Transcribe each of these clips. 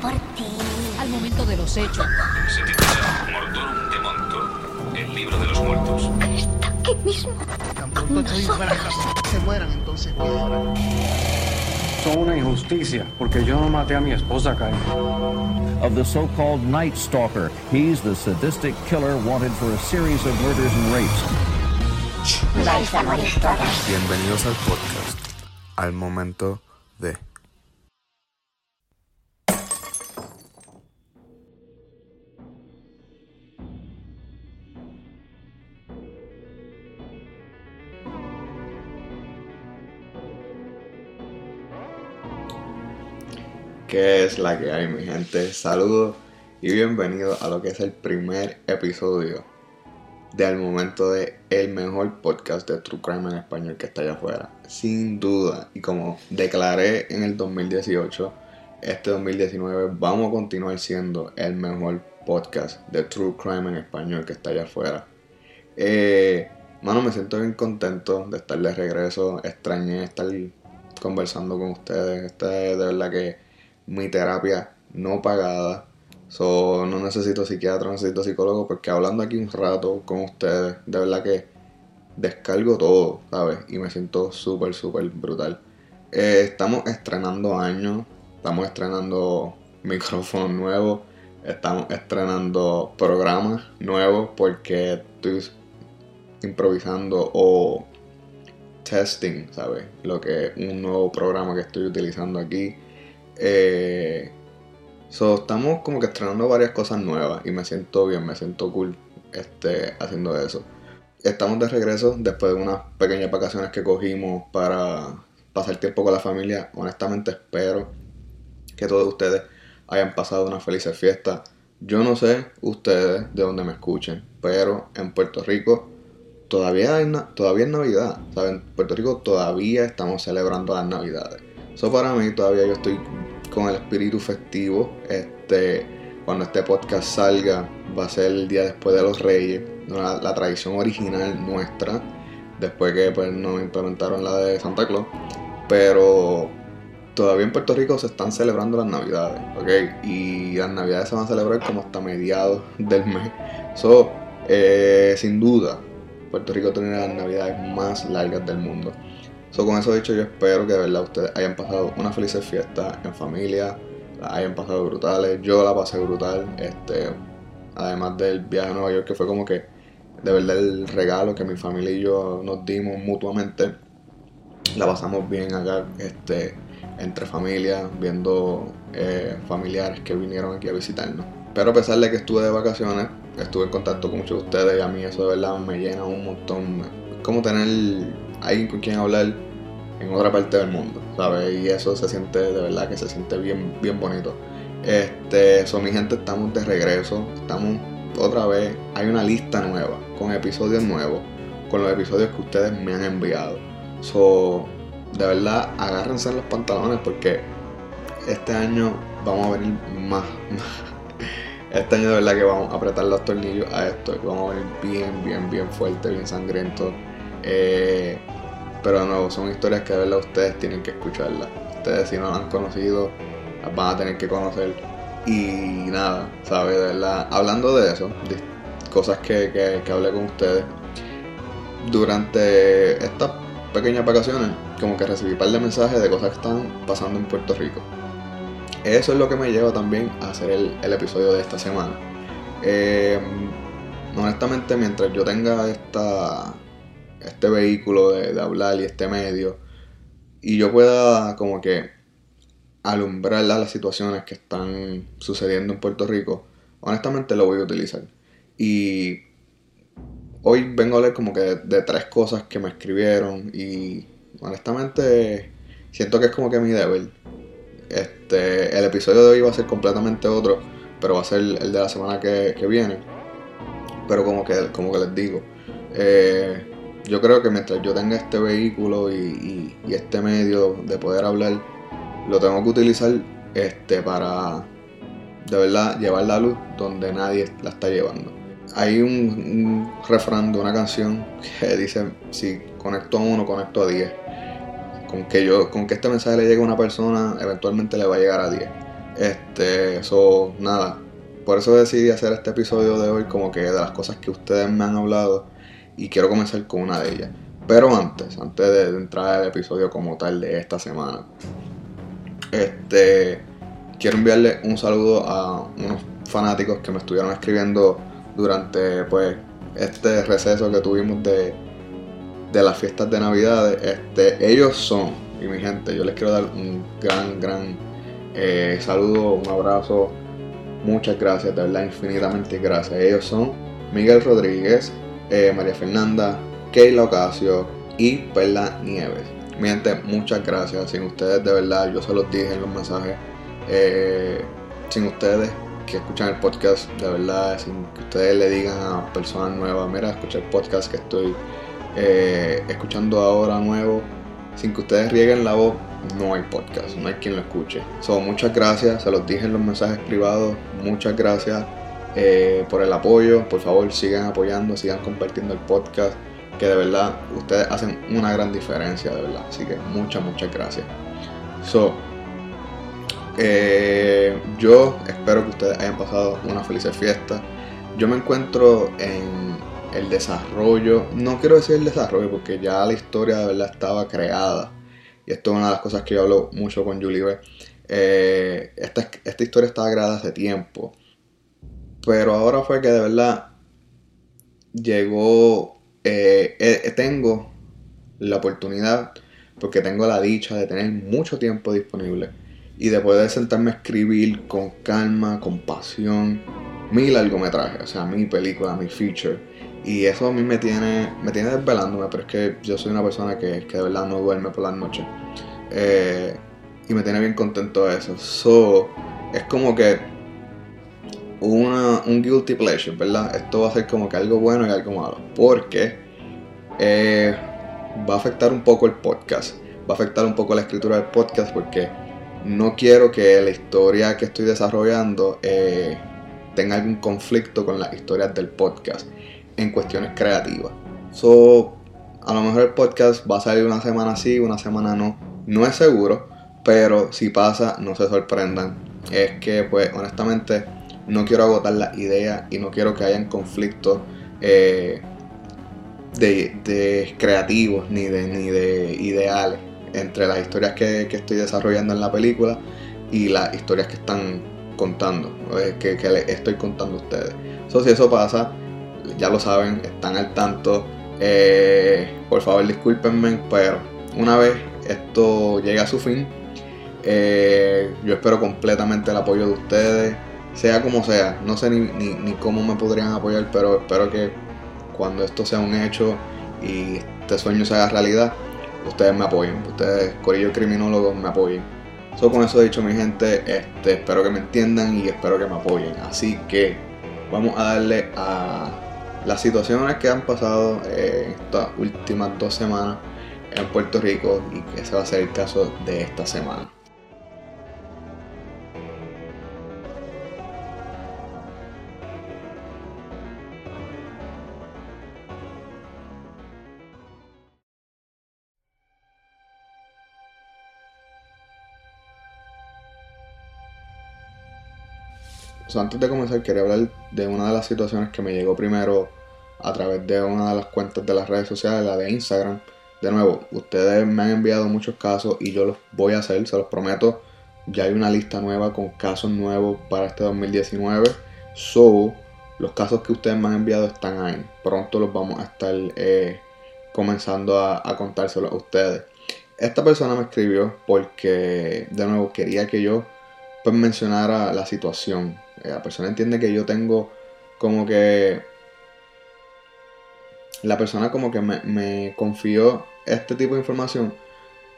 por ti. Al momento de los hechos. Se titula Mortorum de Monto, el libro de los muertos. Está aquí mismo. Estoy se mueran entonces. Son una injusticia, porque yo no maté a mi esposa, Kyle. of the so-called Night Stalker. He's the sadistic killer wanted for a series of murders and rapes. Vais a morir todos. Bienvenidos al podcast, al momento de... ¿Qué es la que hay, mi gente? Saludos y bienvenidos a lo que es el primer episodio de Al Momento de el mejor podcast de True Crime en español que está allá afuera. Sin duda, y como declaré en el 2018, este 2019 vamos a continuar siendo el mejor podcast de True Crime en español que está allá afuera. Eh, mano, me siento bien contento de estar de regreso. Extrañé estar conversando con ustedes. Esta es de verdad que mi terapia no pagada. So, no necesito psiquiatra, necesito psicólogo, porque hablando aquí un rato con ustedes, de verdad que descargo todo, ¿sabes? Y me siento súper, súper brutal. Eh, estamos estrenando años, estamos estrenando micrófonos nuevos, estamos estrenando programas nuevos porque estoy improvisando o testing, ¿sabes? Lo que es un nuevo programa que estoy utilizando aquí. Eh, so, estamos como que estrenando varias cosas nuevas y me siento bien, me siento cool este, haciendo eso. Estamos de regreso después de unas pequeñas vacaciones que cogimos para pasar tiempo con la familia. Honestamente espero que todos ustedes hayan pasado una feliz fiesta. Yo no sé ustedes de dónde me escuchen, pero en Puerto Rico todavía, hay todavía es Navidad. ¿saben? En Puerto Rico todavía estamos celebrando las Navidades. Eso para mí todavía yo estoy con el espíritu festivo. Este, cuando este podcast salga va a ser el día después de los Reyes, la tradición original nuestra. Después que pues nos implementaron la de Santa Claus. Pero todavía en Puerto Rico se están celebrando las Navidades, ¿ok? Y las Navidades se van a celebrar como hasta mediados del mes. So, eh, sin duda, Puerto Rico tiene las Navidades más largas del mundo. So, con eso dicho, yo espero que de verdad ustedes hayan pasado una feliz fiesta en familia, la hayan pasado brutales. Yo la pasé brutal, este, además del viaje a Nueva York, que fue como que de verdad el regalo que mi familia y yo nos dimos mutuamente. La pasamos bien acá, este, entre familias, viendo eh, familiares que vinieron aquí a visitarnos. Pero a pesar de que estuve de vacaciones, estuve en contacto con muchos de ustedes y a mí eso de verdad me llena un montón. Es como tener alguien con quien hablar en otra parte del mundo, ¿sabes? Y eso se siente, de verdad que se siente bien, bien bonito. Este, so mi gente, estamos de regreso, estamos otra vez, hay una lista nueva, con episodios nuevos, con los episodios que ustedes me han enviado. So, de verdad, agárrense en los pantalones porque este año vamos a venir más, este año de verdad que vamos a apretar los tornillos a esto, y vamos a venir bien, bien, bien fuerte, bien sangriento. Eh, pero de nuevo, son historias que de verdad ustedes tienen que escucharlas. Ustedes si no las han conocido, las van a tener que conocer. Y nada, ¿sabes? De verdad, hablando de eso, cosas que, que, que hablé con ustedes, durante estas pequeñas vacaciones, como que recibí un par de mensajes de cosas que están pasando en Puerto Rico. Eso es lo que me lleva también a hacer el, el episodio de esta semana. Eh, honestamente, mientras yo tenga esta, este vehículo de, de hablar y este medio, y yo pueda como que alumbrar las situaciones que están sucediendo en Puerto Rico, honestamente lo voy a utilizar. Y hoy vengo a hablar como que de, de tres cosas que me escribieron y honestamente siento que es como que mi deber. Este, el episodio de hoy va a ser completamente otro, pero va a ser el de la semana que, que viene. Pero como que, como que les digo, eh, yo creo que mientras yo tenga este vehículo y, este medio de poder hablar, lo tengo que utilizar este, para de verdad llevar la luz donde nadie la está llevando. Hay un, un refrán de una canción que dice, si conecto a uno, conecto a 10 con que yo con que este mensaje le llegue a una persona eventualmente le va a llegar a 10 Este, eso, nada. Por eso decidí hacer este episodio de hoy como que de las cosas que ustedes me han hablado y quiero comenzar con una de ellas. Pero antes, antes de entrar al episodio como tal de esta semana, este, quiero enviarle un saludo a unos fanáticos que me estuvieron escribiendo durante pues este receso que tuvimos de, de las fiestas de Navidad. Este, ellos son, y mi gente, yo les quiero dar un gran, gran eh, saludo, un abrazo. Muchas gracias, de verdad, infinitamente gracias. Ellos son Miguel Rodríguez, eh, María Fernanda, Keila Ocasio y Perla Nieves. Mi muchas gracias. Sin ustedes, de verdad, yo se los dije en los mensajes. eh, sin ustedes que escuchan el podcast, de verdad, sin que ustedes le digan a personas nuevas, mira, escucha el podcast que estoy eh, escuchando ahora nuevo, sin que ustedes rieguen la voz, no hay podcast, no hay quien lo escuche. So, muchas gracias, se los dije en los mensajes privados, muchas gracias eh, por el apoyo, por favor sigan apoyando, sigan compartiendo el podcast, que de verdad ustedes hacen una gran diferencia, de verdad, así que muchas, muchas gracias. So, eh, yo espero que ustedes hayan pasado una feliz fiesta. Yo me encuentro en el desarrollo, no quiero decir el desarrollo porque ya la historia de verdad estaba creada. Y esto es una de las cosas que yo hablo mucho con Julie. Eh, esta, esta historia estaba creada hace tiempo. Pero ahora fue que de verdad llegó, eh, eh, tengo la oportunidad, porque tengo la dicha de tener mucho tiempo disponible y de poder sentarme a escribir con calma, con pasión, mi largometraje, o sea, mi película, mi feature. Y eso a mí me tiene, me tiene desvelándome, pero es que yo soy una persona que, que de verdad no duerme por las noches. Eh, y me tiene bien contento eso. So, es como que una, un guilty pleasure, ¿verdad? Esto va a ser como que algo bueno y algo malo. Porque eh, va a afectar un poco el podcast. Va a afectar un poco la escritura del podcast porque no quiero que la historia que estoy desarrollando eh, tenga algún conflicto con las historias del podcast en cuestiones creativas. So, a lo mejor el podcast va a salir una semana sí, una semana no. No es seguro, pero si pasa, no se sorprendan. Es que, pues, honestamente, no quiero agotar la idea y no quiero que hayan conflictos eh, de, de creativos ni de, ni de ideales entre las historias que, que, estoy desarrollando en la película y las historias que están contando, que, que les estoy contando a ustedes. So, si eso pasa, ya lo saben, están al tanto. Eh, por favor, discúlpenme, pero una vez esto llega a su fin, eh, yo espero completamente el apoyo de ustedes, sea como sea. No sé ni, ni, cómo me podrían apoyar, pero espero que cuando esto sea un hecho y este sueño se haga realidad, ustedes me apoyen, ustedes, Corillo Criminólogos, me apoyen. So, con eso dicho, mi gente, este, espero que me entiendan y espero que me apoyen. Así que vamos a darle a las situaciones que han pasado eh, estas últimas dos semanas en Puerto Rico y que ese va a ser el caso de esta semana. Antes de comenzar quería hablar de una de las situaciones que me llegó primero a través de una de las cuentas de las redes sociales, la de Instagram. De nuevo, ustedes me han enviado muchos casos y yo los voy a hacer, se los prometo. Ya hay una lista nueva con casos nuevos para este 2019. So, los casos que ustedes me han enviado están ahí. Pronto los vamos a estar eh, comenzando a, a contárselos a ustedes. Esta persona me escribió porque, de nuevo, quería que yo pues, mencionara la situación. La persona entiende que yo tengo como que... La persona como que me, confió este tipo de información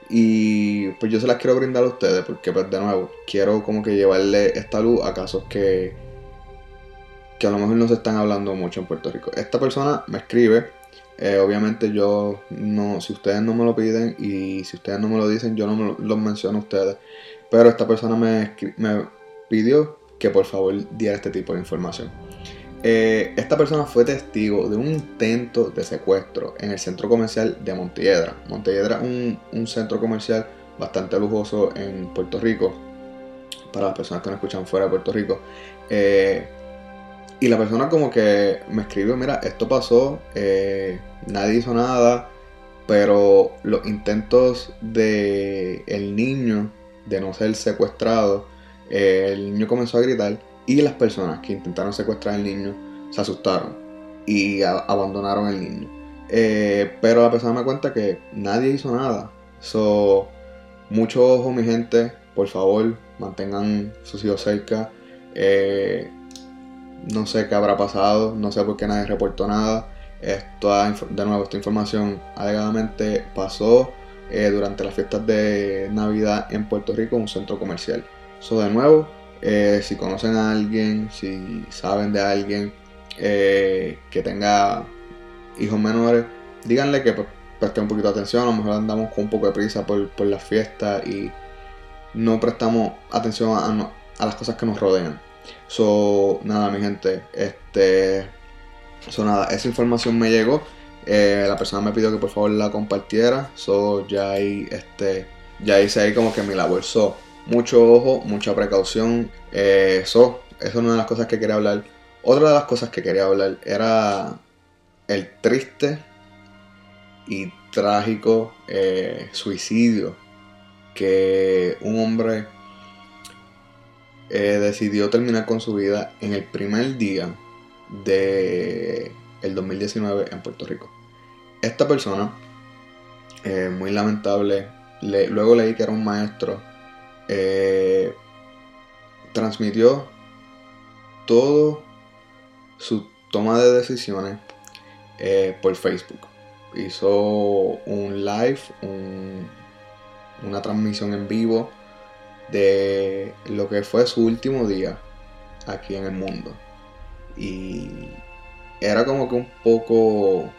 y pues yo se las quiero brindar a ustedes porque pues de nuevo quiero como que llevarle esta luz a casos que que a lo mejor no se están hablando mucho en Puerto Rico. Esta persona me escribe, eh, obviamente yo no, si ustedes no me lo piden y si ustedes no me lo dicen, yo no me lo, los menciono a ustedes. Pero esta persona me pidió que por favor diera este tipo de información. Eh, esta persona fue testigo de un intento de secuestro en el centro comercial de Montelledra. Montelledra es un, centro comercial bastante lujoso en Puerto Rico. para las personas que nos escuchan fuera de Puerto Rico. Eh, y la persona como que me escribió, mira, esto pasó, eh, nadie hizo nada, pero los intentos de niño de no ser secuestrado, el niño comenzó a gritar y las personas que intentaron secuestrar al niño se asustaron y abandonaron al niño. Eh, pero la persona me cuenta que nadie hizo nada. So, mucho ojo, mi gente. Por favor, mantengan sus hijos cerca. Eh, no sé qué habrá pasado. No sé por qué nadie reportó nada. Esta, de nuevo, esta información alegadamente pasó eh, durante las fiestas de Navidad en Puerto Rico en un centro comercial. So, de nuevo, eh, si conocen a alguien, si saben de alguien eh, que tenga hijos menores, díganle que pues, preste un poquito de atención. A lo mejor andamos con un poco de prisa por, por las fiestas y no prestamos atención a, a las cosas que nos rodean. So, nada, mi gente, este. So, nada, esa información me llegó. Eh, la persona me pidió que por favor la compartiera. So, ya ahí, este. Ya hice ahí como que mi labor. So, mucho ojo, mucha precaución. Eh, so, esa es una de las cosas que quería hablar. Otra de las cosas que quería hablar era el triste y trágico eh, suicidio que un hombre eh, decidió terminar con su vida en el primer día de el 2019 en Puerto Rico. Esta persona, muy lamentable, le- luego leí que era un maestro, eh, transmitió todo su toma de decisiones eh, por Facebook. Hizo un live, un- una transmisión en vivo de lo que fue su último día aquí en el mundo. Y era como que un poco...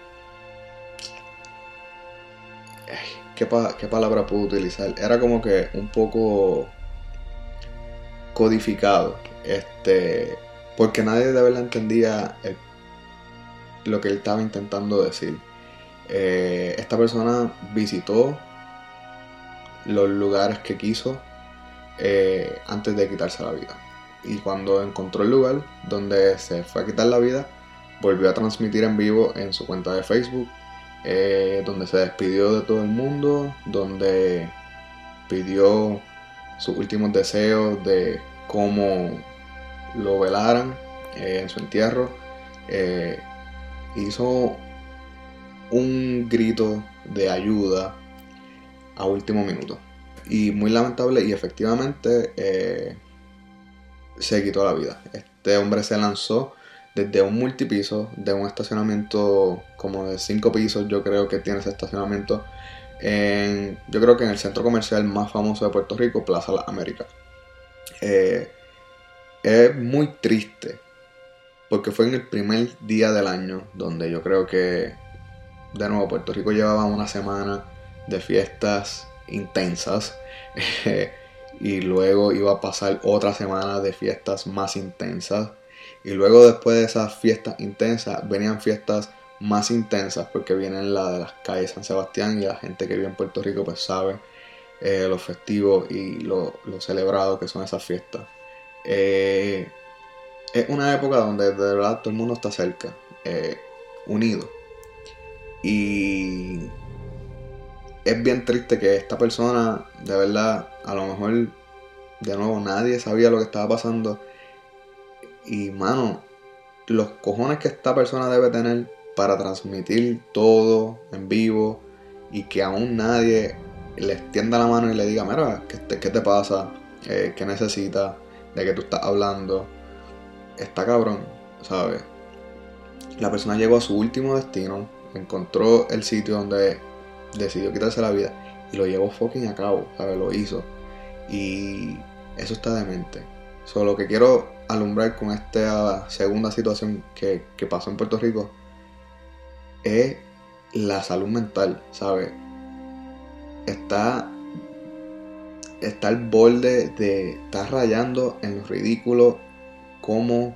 ¿Qué, pa- qué palabra puedo utilizar? Era como que un poco codificado. Este. Porque nadie de verdad entendía lo que él estaba intentando decir. Eh, esta persona visitó los lugares que quiso eh, antes de quitarse la vida. Y cuando encontró el lugar donde se fue a quitar la vida, volvió a transmitir en vivo en su cuenta de Facebook, eh, donde se despidió de todo el mundo, donde pidió sus últimos deseos de cómo lo velaran eh, en su entierro. Eh, hizo un grito de ayuda a último minuto. Y muy lamentable y efectivamente se quitó la vida. Este hombre se lanzó desde un multipiso, de un estacionamiento como de 5 pisos, yo creo que tiene ese estacionamiento, en, yo creo que en el centro comercial más famoso de Puerto Rico, Plaza Las Américas. Eh, es muy triste, porque fue en el primer día del año, donde yo creo que, de nuevo, Puerto Rico llevaba una semana de fiestas intensas. y luego iba a pasar otra semana de fiestas más intensas. Y luego después de esas fiestas intensas venían fiestas más intensas porque vienen la de las calles San Sebastián y la gente que vive en Puerto Rico pues sabe eh, lo festivo y lo, lo celebrado que son esas fiestas. Eh, es una época donde de verdad todo el mundo está cerca, eh, unido. Y es bien triste que esta persona, de verdad, a lo mejor, de nuevo, nadie sabía lo que estaba pasando. Y, mano, los cojones que esta persona debe tener para transmitir todo en vivo y que aún nadie le extienda la mano y le diga, mira, ¿qué te, qué te pasa? Eh, ¿Qué necesitas? ¿De qué tú estás hablando? Está cabrón, ¿sabes? La persona llegó a su último destino, encontró el sitio donde decidió quitarse la vida y lo llevó fucking a cabo, ¿sabes? Lo hizo. Y eso está demente. Solo lo que quiero alumbrar con esta segunda situación que, que pasó en Puerto Rico es la salud mental, ¿sabes? Está, está al borde de estar rayando en lo ridículo cómo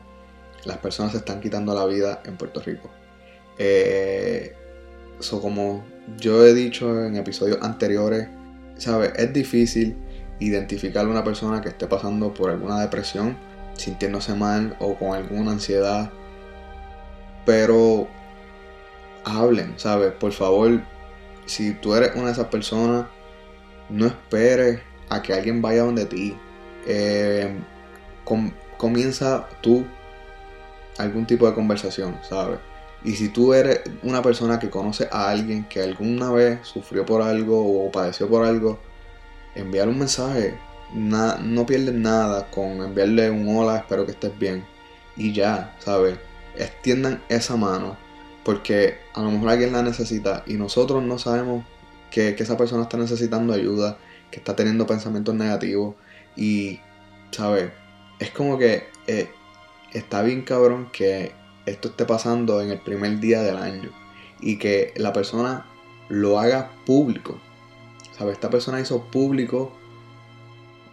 las personas se están quitando la vida en Puerto Rico. Eh, como yo he dicho en episodios anteriores, ¿sabes? Es difícil identificar a una persona que esté pasando por alguna depresión, sintiéndose mal o con alguna ansiedad. Pero hablen, ¿sabes? Por favor, si tú eres una de esas personas, no esperes a que alguien vaya donde ti. Eh, com- comienza tú algún tipo de conversación, ¿sabes? Y si tú eres una persona que conoce a alguien que alguna vez sufrió por algo o padeció por algo, enviar un mensaje. No pierdes nada con enviarle un hola, espero que estés bien. Y ya, ¿sabes? Extiendan esa mano. Porque a lo mejor alguien la necesita y nosotros no sabemos que, que esa persona está necesitando ayuda, que está teniendo pensamientos negativos. Y, ¿sabes? Es como que eh, está bien cabrón que esto esté pasando en el primer día del año y que la persona lo haga público. ¿Sabes? Esta persona hizo público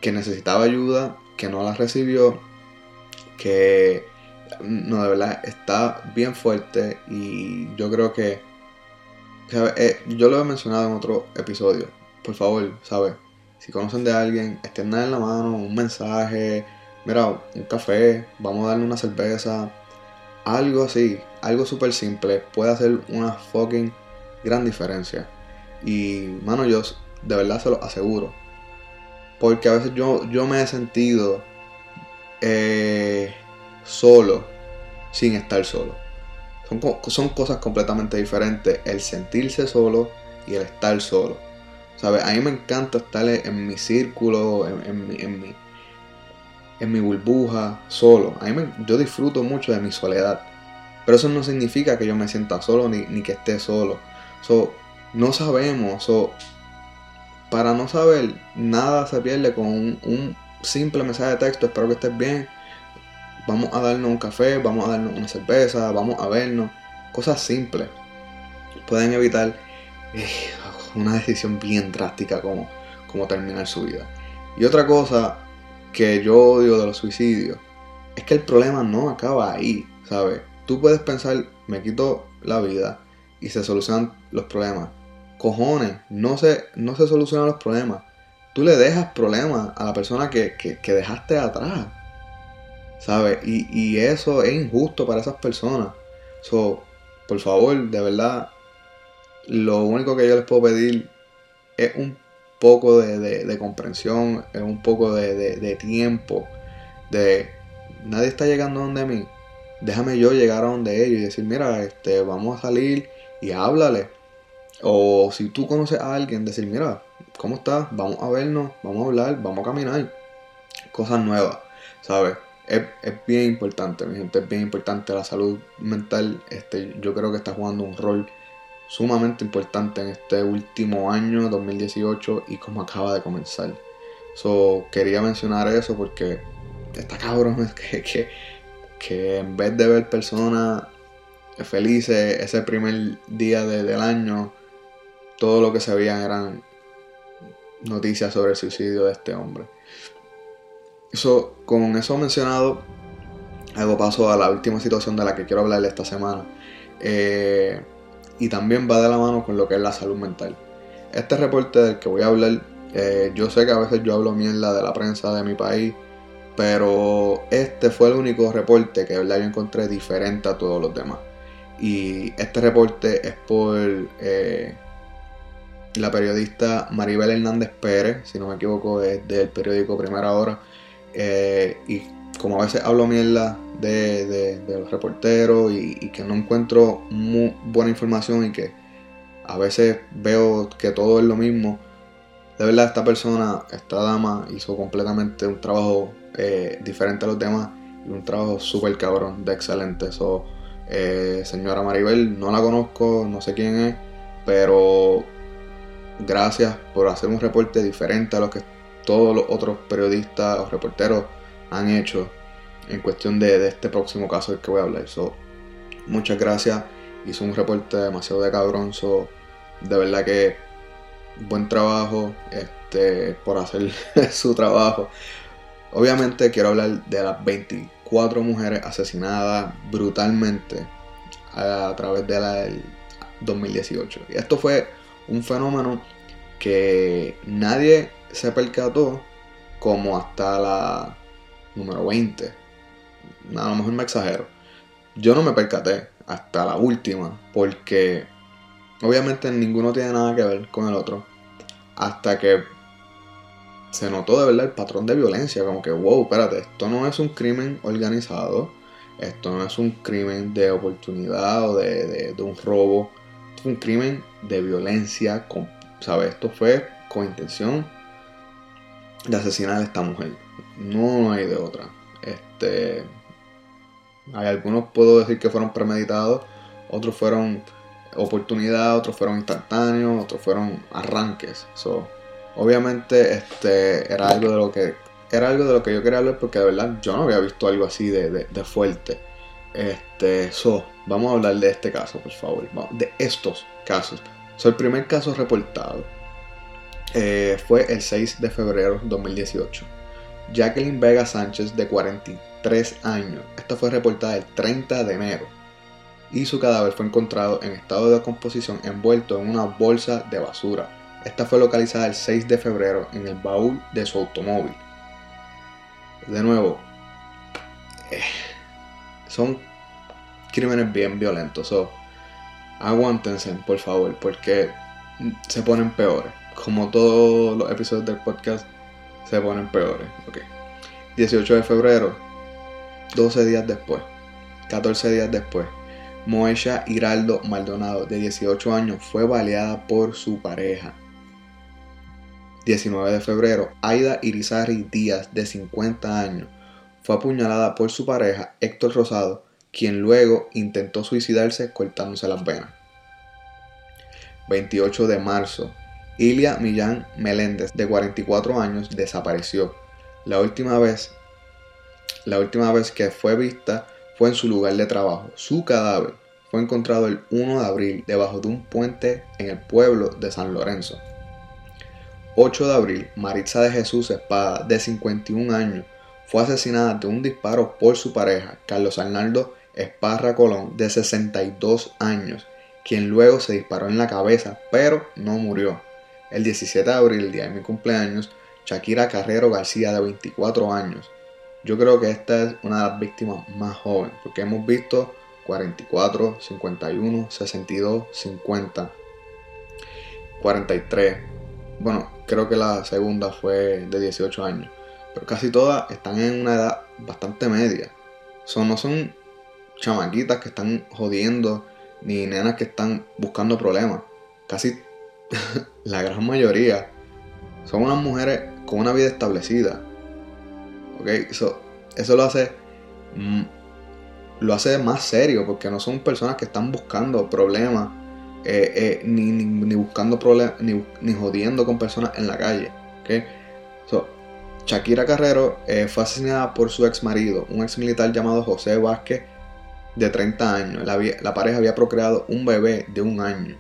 que necesitaba ayuda, que no la recibió, que no, de verdad está bien fuerte y yo creo que. Eh, yo lo he mencionado en otro episodio. Por favor, ¿sabes? Si conocen de alguien, extiendan en la mano un mensaje, mira, un café, vamos a darle una cerveza, algo así, algo súper simple, puede hacer una fucking gran diferencia. Y, mano, yo de verdad se lo aseguro. Porque a veces yo, yo me he sentido eh, solo sin estar solo. Son, son cosas completamente diferentes el sentirse solo y el estar solo. ¿Sabes? A mí me encanta estar en mi círculo, en, en mi, en, mi, en mi burbuja, solo. A mí yo disfruto mucho de mi soledad. Pero eso no significa que yo me sienta solo ni, ni que esté solo. So, no sabemos. So, para no saber, nada se pierde con un, simple mensaje de texto. Espero que estés bien. Vamos a darnos un café, vamos a darnos una cerveza, vamos a vernos. Cosas simples. Pueden evitar eh, una decisión bien drástica como, como terminar su vida. Y otra cosa que yo odio de los suicidios es que el problema no acaba ahí, ¿sabes? Tú puedes pensar, me quito la vida y se solucionan los problemas. Cojones, no se, no se solucionan los problemas. Tú le dejas problemas a la persona que, que- dejaste atrás. ¿Sabes? Y, y eso es injusto para esas personas. So, por favor, de verdad, lo único que yo les puedo pedir es un poco de, de- comprensión, es un poco de, de- de tiempo. De nadie está llegando donde mí. Déjame yo llegar a donde ellos y decir, mira, este, vamos a salir y háblale. O si tú conoces a alguien, decir, mira, ¿cómo estás? Vamos a vernos, vamos a hablar, vamos a caminar. Cosas nuevas, ¿sabes? Es, es bien importante, mi gente, es bien importante la salud mental. Este, yo creo que está jugando un rol sumamente importante en este último año, 2018, y como acaba de comenzar. So, quería mencionar eso porque está cabrón que, que, que en vez de ver personas felices ese primer día de- del año, todo lo que se veían eran noticias sobre el suicidio de este hombre. Eso, con eso mencionado, hago paso a la última situación de la que quiero hablar esta semana. Eh, y también va de la mano con lo que es la salud mental. Este reporte del que voy a hablar, eh, yo sé que a veces yo hablo mierda de la prensa de mi país, pero este fue el único reporte que verdad yo encontré diferente a todos los demás. Y este reporte es por eh, la periodista Maribel Hernández Pérez, si no me equivoco, es del periódico Primera Hora. Eh, y como a veces hablo mierda de, de- los reporteros y, y que no encuentro muy buena información y que a veces veo que todo es lo mismo, de verdad esta persona, esta dama hizo completamente un trabajo eh, diferente a los demás y un trabajo súper cabrón, de excelente. So, eh, señora Maribel, no la conozco, no sé quién es, pero gracias por hacer un reporte diferente a lo que todos los otros periodistas o reporteros han hecho en cuestión de, de este próximo caso del que voy a hablar. So, muchas gracias. Hizo un reporte demasiado de cabrón. De verdad que buen trabajo este, por hacer su trabajo. Obviamente quiero hablar de las 24 mujeres asesinadas brutalmente a, a través de del 2018. Y esto fue un fenómeno que nadie se percató como hasta la número 20. A lo mejor me exagero. Yo no me percaté hasta la última, porque obviamente ninguno tiene nada que ver con el otro. Hasta que se notó de verdad el patrón de violencia, como que, wow, espérate, esto no es un crimen organizado, esto no es un crimen de oportunidad o de, un robo, un crimen de violencia, con, ¿sabes? Esto fue con intención de asesinar a esta mujer. No hay de otra. Este, hay algunos puedo decir que fueron premeditados, otros fueron oportunidad, otros fueron instantáneos, otros fueron arranques. So, obviamente este era algo de lo que era algo de lo que yo quería hablar porque de verdad yo no había visto algo así de, fuerte. Este, so, vamos a hablar de este caso, por favor. de estos casos. So, el primer caso reportado eh, fue el 6 de febrero de 2018. Jacqueline Vega Sánchez, de 43 años. Esta fue reportada el 30 de enero. Y su cadáver fue encontrado en estado de decomposición envuelto en una bolsa de basura esta fue localizada el 6 de febrero en el baúl de su automóvil. De nuevo, eh, son crímenes bien violentos. So, aguántense, por favor, porque se ponen peores. Como todos los episodios del podcast, se ponen peores. 18 de febrero, 12 días después, 14 días después, Moesha Hiraldo Maldonado, de 18 años, fue baleada por su pareja. 19 de febrero, Aida Irizarry Díaz, de 50 años, fue apuñalada por su pareja Héctor Rosado, quien luego intentó suicidarse cortándose las venas. 28 de marzo, Ilia Millán Meléndez, de 44 años, desapareció. La última vez, la última vez que fue vista fue en su lugar de trabajo. Su cadáver fue encontrado el 1 de abril debajo de un puente en el pueblo de San Lorenzo. 8 de abril, Maritza de Jesús Espada, de 51 años, fue asesinada de un disparo por su pareja, Carlos Arnaldo Esparra Colón, de 62 años, quien luego se disparó en la cabeza, pero no murió. El 17 de abril, el día de mi cumpleaños, Shakira Carrero García, de 24 años. Yo creo que esta es una de las víctimas más jóvenes, porque hemos visto 44, 51, 62, 50, 43. Bueno, creo que la segunda fue de 18 años. Pero casi todas están en una edad bastante media. Son, no son chamaquitas que están jodiendo, ni nenas que están buscando problemas. Casi la gran mayoría son unas mujeres con una vida establecida. ¿Ok? Eso, eso lo hace. Lo hace más serio porque no son personas que están buscando problemas eh, eh, ni, buscando problemas, ni, jodiendo con personas en la calle. ¿okay? Shakira Carrero eh, fue asesinada por su ex marido, un ex militar llamado José Vázquez, de 30 años. La, pareja había procreado un bebé de un año.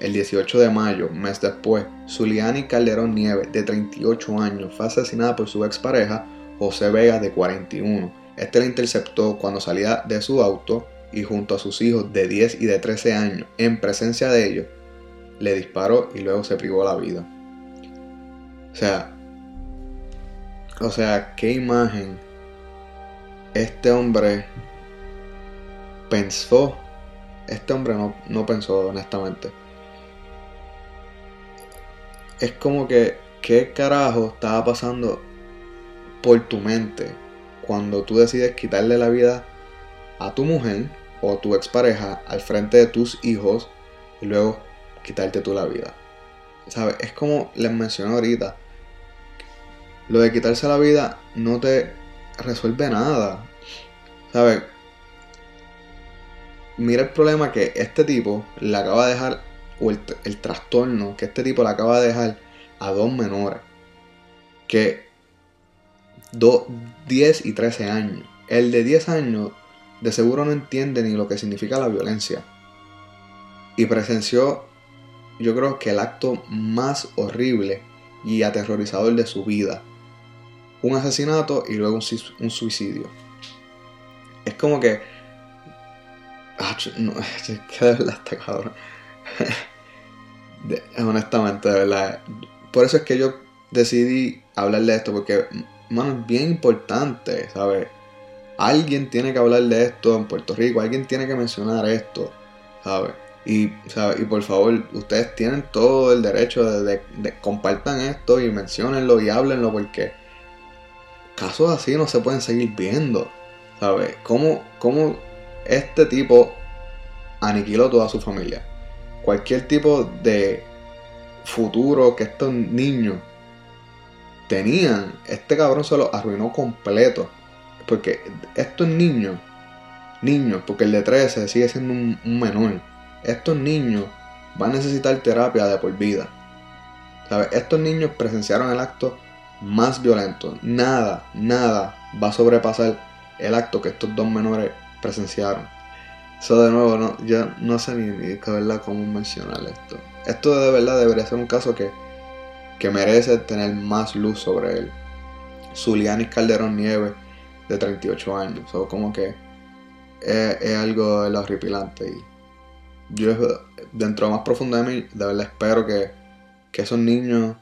El 18 de mayo, mes después, Zuliani Calderón Nieves, de 38 años, fue asesinada por su expareja, José Vega, de 41. Este la interceptó cuando salía de su auto y junto a sus hijos de 10 y de 13 años, en presencia de ellos, le disparó y luego se privó la vida. O sea, o sea, qué imagen este hombre pensó. Este hombre no, no pensó honestamente. Es como que, ¿qué carajo estaba pasando por tu mente cuando tú decides quitarle la vida a tu mujer o tu expareja al frente de tus hijos y luego quitarte tú la vida. ¿Sabes? Es como les mencioné ahorita. Lo de quitarse la vida no te resuelve nada. ¿Sabes? Mira el problema que este tipo le acaba de dejar, o el, el trastorno que este tipo le acaba de dejar a dos menores. Que 10 y 13 años. El de 10 años de seguro no entiende ni lo que significa la violencia. Y presenció, yo creo que el acto más horrible y aterrorizador de su vida. Un asesinato y luego un, suicidio. Es como que... Ah, no, es de verdad está cabrón. honestamente, de verdad. Por eso es que yo decidí hablar de esto porque, mano, es bien importante, ¿sabes? Alguien tiene que hablar de esto en Puerto Rico, alguien tiene que mencionar esto, ¿sabes? Y, ¿sabe? y por favor, ustedes tienen todo el derecho de, de, compartan esto y menciónenlo y háblenlo porque casos así no se pueden seguir viendo, ¿sabes? ¿Cómo, cómo este tipo aniquiló toda su familia? Cualquier tipo de futuro que estos niños tenían, este cabrón se lo arruinó completo. Porque estos niños, niños, porque el de 13 sigue siendo un, menor, estos niños van a necesitar terapia de por vida. Estos niños presenciaron el acto más violento. Nada, nada va a sobrepasar el acto que estos dos menores presenciaron. Eso de nuevo, no, yo no sé ni, ni de verdad cómo mencionar esto. Esto de verdad debería ser un caso que, que merece tener más luz sobre él. Zulianis Calderón Nieves, de 38 años. O como que es, es algo de lo horripilante. Y yo, dentro más profundo de mí, de verdad espero que, que esos niños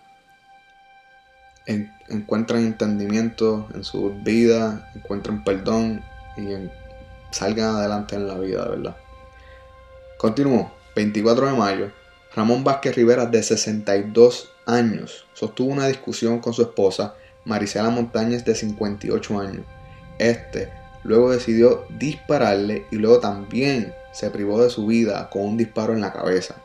en, encuentren entendimiento en su vida, encuentren perdón y en, salgan adelante en la vida, verdad. Continúo. 24 de mayo. Ramón Vázquez Rivera, de 62 años, sostuvo una discusión con su esposa, Marisela Montañez, de 58 años. Este luego decidió dispararle y luego también se privó de su vida con un disparo en la cabeza.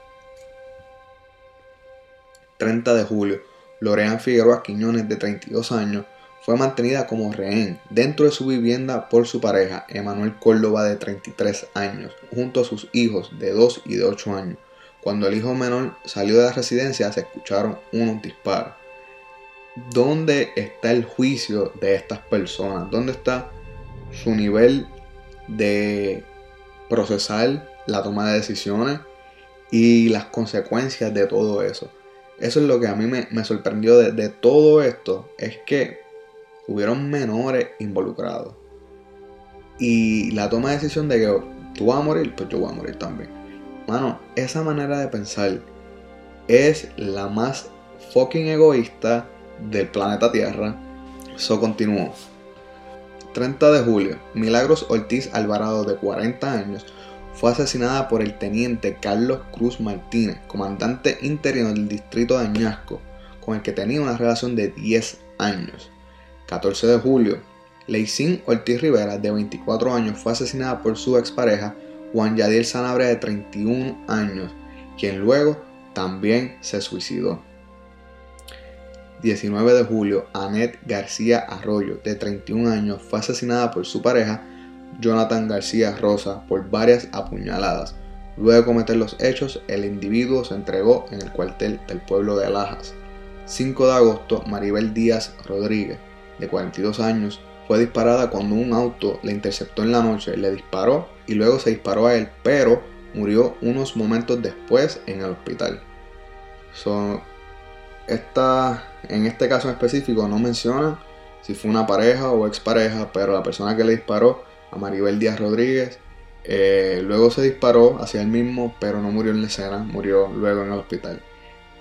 30 de julio. Lorean Figueroa Quiñones, de 32 años, fue mantenida como rehén dentro de su vivienda por su pareja, Emanuel Córdoba, de 33 años, junto a sus hijos de 2 y de 8 años. Cuando el hijo menor salió de la residencia se escucharon unos disparos. ¿Dónde está el juicio de estas personas? ¿Dónde está su nivel de procesar la toma de decisiones y las consecuencias de todo eso? Eso es lo que a mí me, me sorprendió de, de, todo esto, es que hubieron menores involucrados. Y la toma de decisión de que tú vas a morir, pues yo voy a morir también. Mano, esa manera de pensar es la más fucking egoísta del planeta Tierra. Eso continuó. 30 de julio, Milagros Ortiz Alvarado, de 40 años, fue asesinada por el teniente Carlos Cruz Martínez, comandante interino del distrito de Añasco, con el que tenía una relación de 10 años. 14 de julio, Leicín Ortiz Rivera, de 24 años, fue asesinada por su expareja Juan Yadiel Sanabria, de 31 años, quien luego también se suicidó. 19 de julio, Anet García Arroyo, de 31 años, fue asesinada por su pareja Jonathan García Rosa por varias apuñaladas. Luego de cometer los hechos, el individuo se entregó en el cuartel del pueblo de Lajas. 5 de agosto, Maribel Díaz Rodríguez, de 42 años, fue disparada cuando un auto le interceptó en la noche, le disparó y luego se disparó a él, pero murió unos momentos después en el hospital. So, esta, en este caso en específico no menciona si fue una pareja o expareja, pero la persona que le disparó a Maribel Díaz Rodríguez eh, luego se disparó hacia él mismo, pero no murió en la escena, murió luego en el hospital.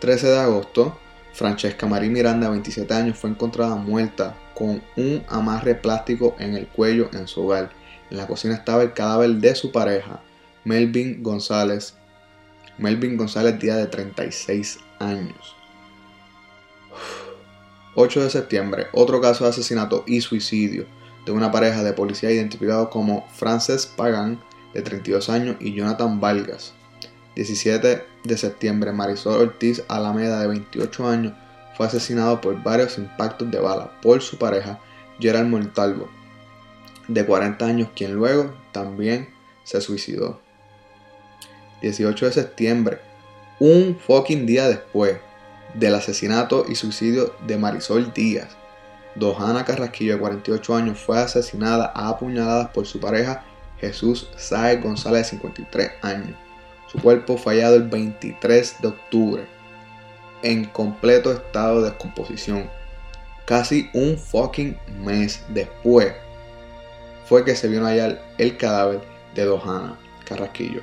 13 de agosto, Francesca María Miranda, 27 años, fue encontrada muerta con un amarre plástico en el cuello en su hogar. En la cocina estaba el cadáver de su pareja, Melvin González. Melvin González, día de 36 años. 8 de septiembre, otro caso de asesinato y suicidio de una pareja de policía identificados como Frances Pagan, de 32 años, y Jonathan Vargas. 17 de septiembre, Marisol Ortiz Alameda, de 28 años, fue asesinado por varios impactos de bala por su pareja, Gerald Montalvo, de 40 años, quien luego también se suicidó. 18 de septiembre, un fucking día después del asesinato y suicidio de Marisol Díaz, Dojana Carrasquillo, de 48 años, fue asesinada a apuñaladas por su pareja Jesús Saez González, de 53 años. Su cuerpo fue hallado el 23 de octubre, en completo estado de descomposición. Casi un fucking mes después fue que se vio hallar el cadáver de Dojana Carrasquillo.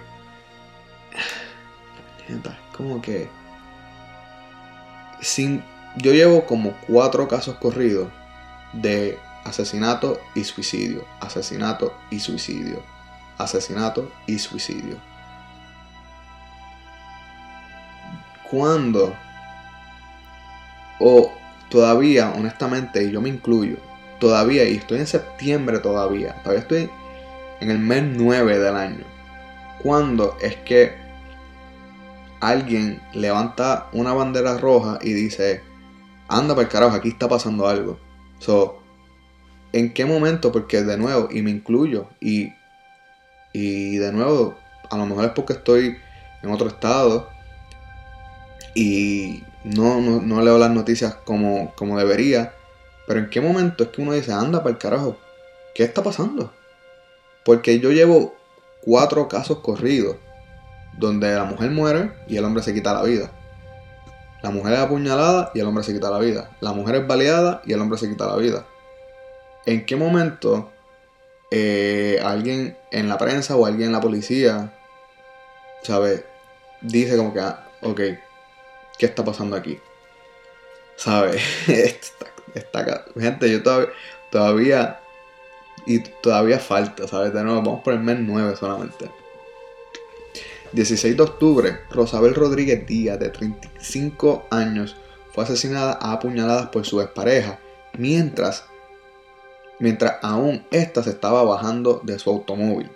Como que sin yo llevo como cuatro casos corridos de asesinato y suicidio, asesinato y suicidio, asesinato y suicidio. Cuando, o todavía, honestamente, y yo me incluyo, todavía, y estoy en septiembre todavía, todavía estoy en el mes 9 del año, cuando es que alguien levanta una bandera roja y dice, anda para el carajo, aquí está pasando algo. So, ¿en qué momento? Porque de nuevo, y me incluyo, y, y de nuevo, a lo mejor es porque estoy en otro estado y no, no, leo las noticias como, como debería, pero ¿en qué momento es que uno dice, anda para el carajo? ¿Qué está pasando? Porque yo llevo cuatro casos corridos donde la mujer muere y el hombre se quita la vida. La mujer es apuñalada y el hombre se quita la vida. La mujer es baleada y el hombre se quita la vida. ¿En qué momento eh, alguien en la prensa o alguien en la policía, ¿sabes? Dice como que, ah, ok, ¿qué está pasando aquí? ¿Sabes? gente, yo todavía, todavía, y todavía falta, ¿sabes? De nuevo, vamos por el mes 9 solamente. 16 de octubre, Rosabel Rodríguez Díaz, de 35 años, fue asesinada a apuñaladas por su expareja, mientras, mientras aún ésta se estaba bajando de su automóvil.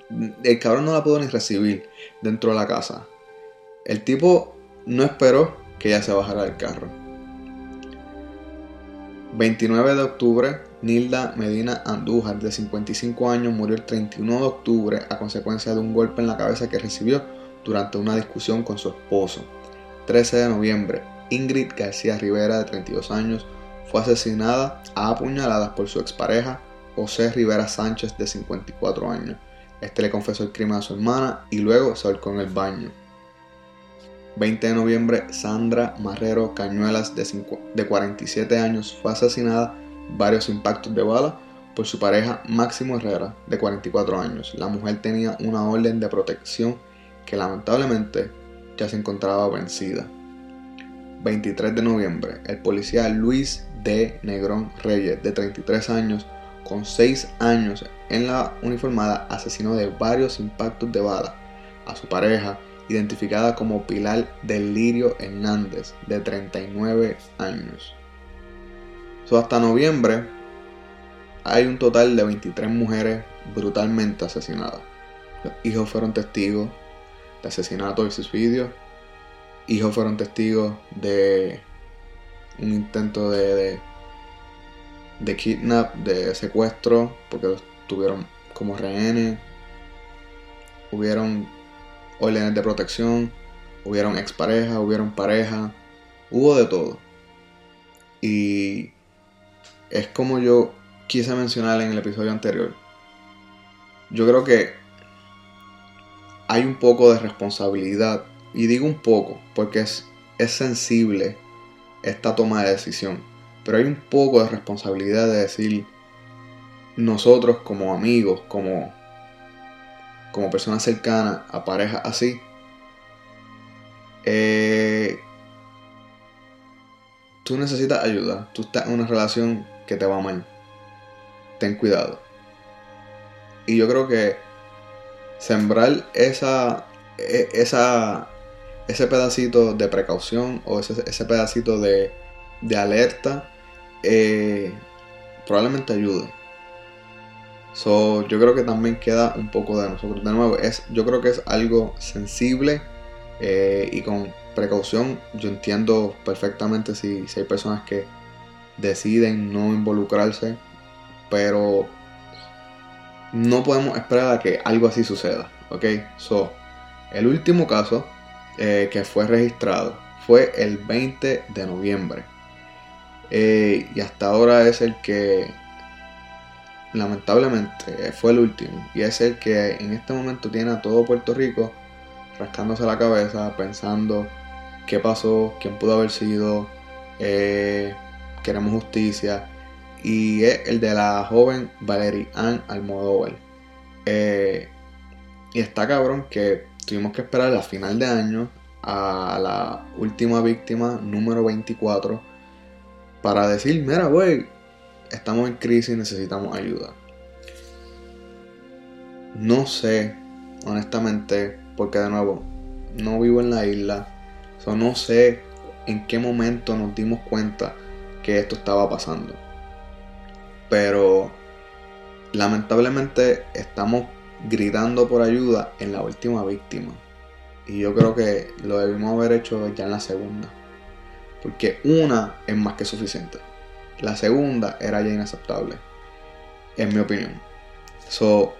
El cabrón no la pudo ni recibir dentro de la casa. El tipo no esperó que ella se bajara del carro. 29 de octubre, Nilda Medina Andújar, de 55 años, murió el 31 de octubre a consecuencia de un golpe en la cabeza que recibió durante una discusión con su esposo. 13 de noviembre, Ingrid García Rivera, de 32 años, fue asesinada a apuñaladas por su expareja José Rivera Sánchez, de 54 años. Este le confesó el crimen a su hermana y luego se ahorcó en el baño. 20 de noviembre, Sandra Marrero Cañuelas, de, de 47 años, fue asesinada varios impactos de bala por su pareja Máximo Herrera, de 44 años. La mujer tenía una orden de protección que lamentablemente ya se encontraba vencida. 23 de noviembre, el policía Luis D. Negrón Reyes, de 33 años, con 6 años en la uniformada, asesinó de varios impactos de bala a su pareja, identificada como Pilar del Lirio Hernández, de 39 años. hasta noviembre hay un total de 23 mujeres brutalmente asesinadas. Los hijos fueron testigos, de asesinato y suicidio. Hijos fueron testigos de un intento de, de, kidnap, de secuestro, porque los tuvieron como rehenes. Hubieron órdenes de protección, hubieron exparejas, hubieron pareja, hubo de todo. Y es como yo quise mencionar en el episodio anterior. Yo creo que hay un poco de responsabilidad. Y digo un poco porque es, es sensible esta toma de decisión. Pero hay un poco de responsabilidad de decir, nosotros como amigos, como, como personas cercanas a parejas así, eh, tú necesitas ayuda. Tú estás en una relación que te va mal. Ten cuidado. Y yo creo que sembrar esa, e, ese pedacito de precaución o ese, ese pedacito de, de alerta eh, probablemente ayude. So, yo creo que también queda un poco de nosotros. De nuevo, es, yo creo que es algo sensible eh, y con precaución. Yo entiendo perfectamente si, si hay personas que deciden no involucrarse, pero no podemos esperar a que algo así suceda. Ok, so, el último caso eh, que fue registrado fue el 20 de noviembre. Eh, y hasta ahora es el que, lamentablemente, fue el último. Y es el que en este momento tiene a todo Puerto Rico rascándose la cabeza, pensando qué pasó, quién pudo haber sido, eh, queremos justicia y es el de la joven Valerie Ann Almodóvar. Eh, y está cabrón que tuvimos que esperar la final de año a la última víctima, número 24, para decir, mira, güey, estamos en crisis, necesitamos ayuda. No sé, honestamente, porque de nuevo, no vivo en la isla, so no sé en qué momento nos dimos cuenta que esto estaba pasando. Pero lamentablemente estamos gritando por ayuda en la última víctima. Y yo creo que lo debimos haber hecho ya en la segunda. Porque una es más que suficiente. La segunda era ya inaceptable. En mi opinión. So,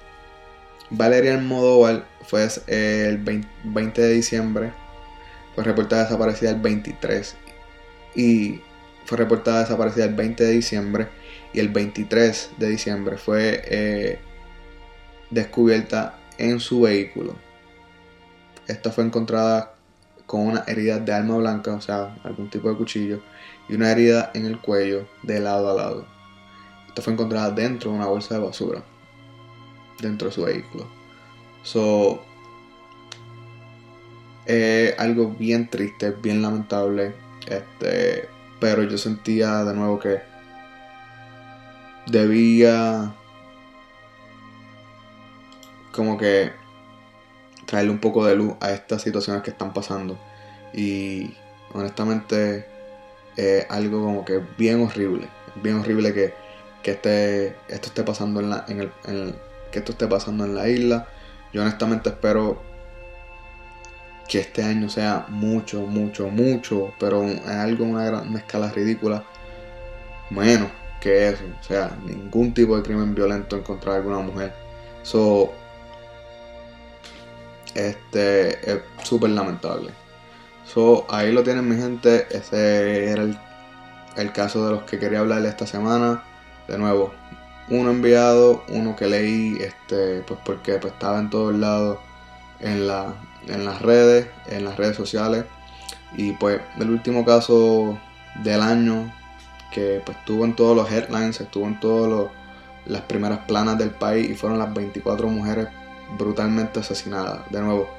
Valeria Almodóvar fue el 20 de diciembre. Fue reportada desaparecida el 23. Y fue reportada desaparecida el 20 de diciembre. Y el 23 de diciembre fue eh, descubierta en su vehículo. Esta fue encontrada con una herida de arma blanca, o sea, algún tipo de cuchillo, y una herida en el cuello de lado a lado. Esta fue encontrada dentro de una bolsa de basura, dentro de su vehículo. So, algo bien triste, bien lamentable, este, pero yo sentía de nuevo que debía como que traerle un poco de luz a estas situaciones que están pasando. Y honestamente es algo como que bien horrible. Bien horrible que, que este, esto esté pasando en la, en el, que esto esté pasando en la isla. Yo honestamente espero que este año sea mucho, mucho, mucho, pero es algo en una, gran, escala ridícula. Menos que eso. O sea, ningún tipo de crimen violento en contra de alguna mujer. So, este es súper lamentable. So, ahí lo tienen mi gente. Ese era el, caso de los que quería hablarle esta semana. De nuevo, uno enviado, uno que leí, este, pues porque pues, estaba en todos lados en, la, en las redes, en las redes sociales. Y pues el último caso del año que pues estuvo en todos los headlines, estuvo en todas las primeras planas del país y fueron las 24 mujeres brutalmente asesinada. De nuevo,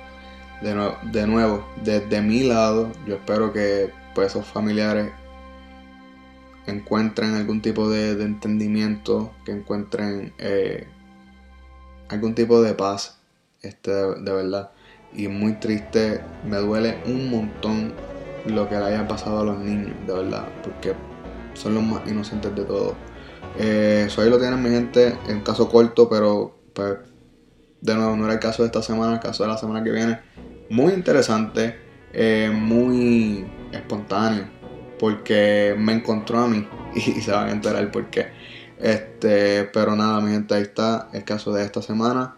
de de nuevo, desde mi lado, yo espero que pues, esos familiares encuentren algún tipo de, entendimiento, que encuentren eh, algún tipo de paz, este, de, verdad. Y muy triste, me duele un montón lo que le haya pasado a los niños, de verdad, porque son los más inocentes de todos. Eh, eso ahí lo tienen mi gente, en caso corto, pero pues de nuevo, no era el caso de esta semana, el caso de la semana que viene. Muy interesante, eh, muy espontáneo, porque me encontró a mí y, se van a enterar por qué. Este, pero nada, mi gente, ahí está el caso de esta semana.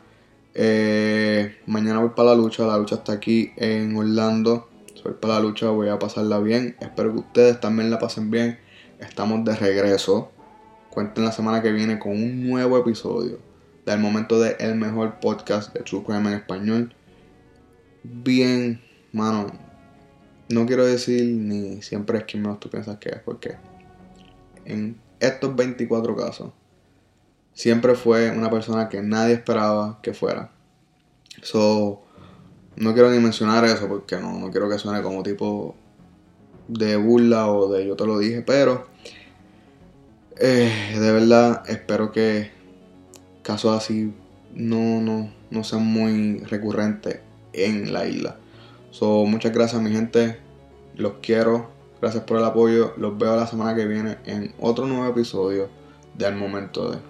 Eh, mañana voy para la lucha, la lucha está aquí en Orlando. Soy para la lucha, voy a pasarla bien. Espero que ustedes también la pasen bien. Estamos de regreso. Cuenten la semana que viene con un nuevo episodio del momento de el mejor podcast de True Crime en español. Bien, mano, no quiero decir ni siempre es quien menos tú piensas que es, porque en estos 24 casos siempre fue una persona que nadie esperaba que fuera. So, no quiero ni mencionar eso porque no, no quiero que suene como tipo de burla o de yo te lo dije, pero eh, de verdad espero que casos así no, no, no sean muy recurrentes en la isla. So, muchas gracias mi gente, los quiero, gracias por el apoyo, los veo la semana que viene en otro nuevo episodio de Al Momento de...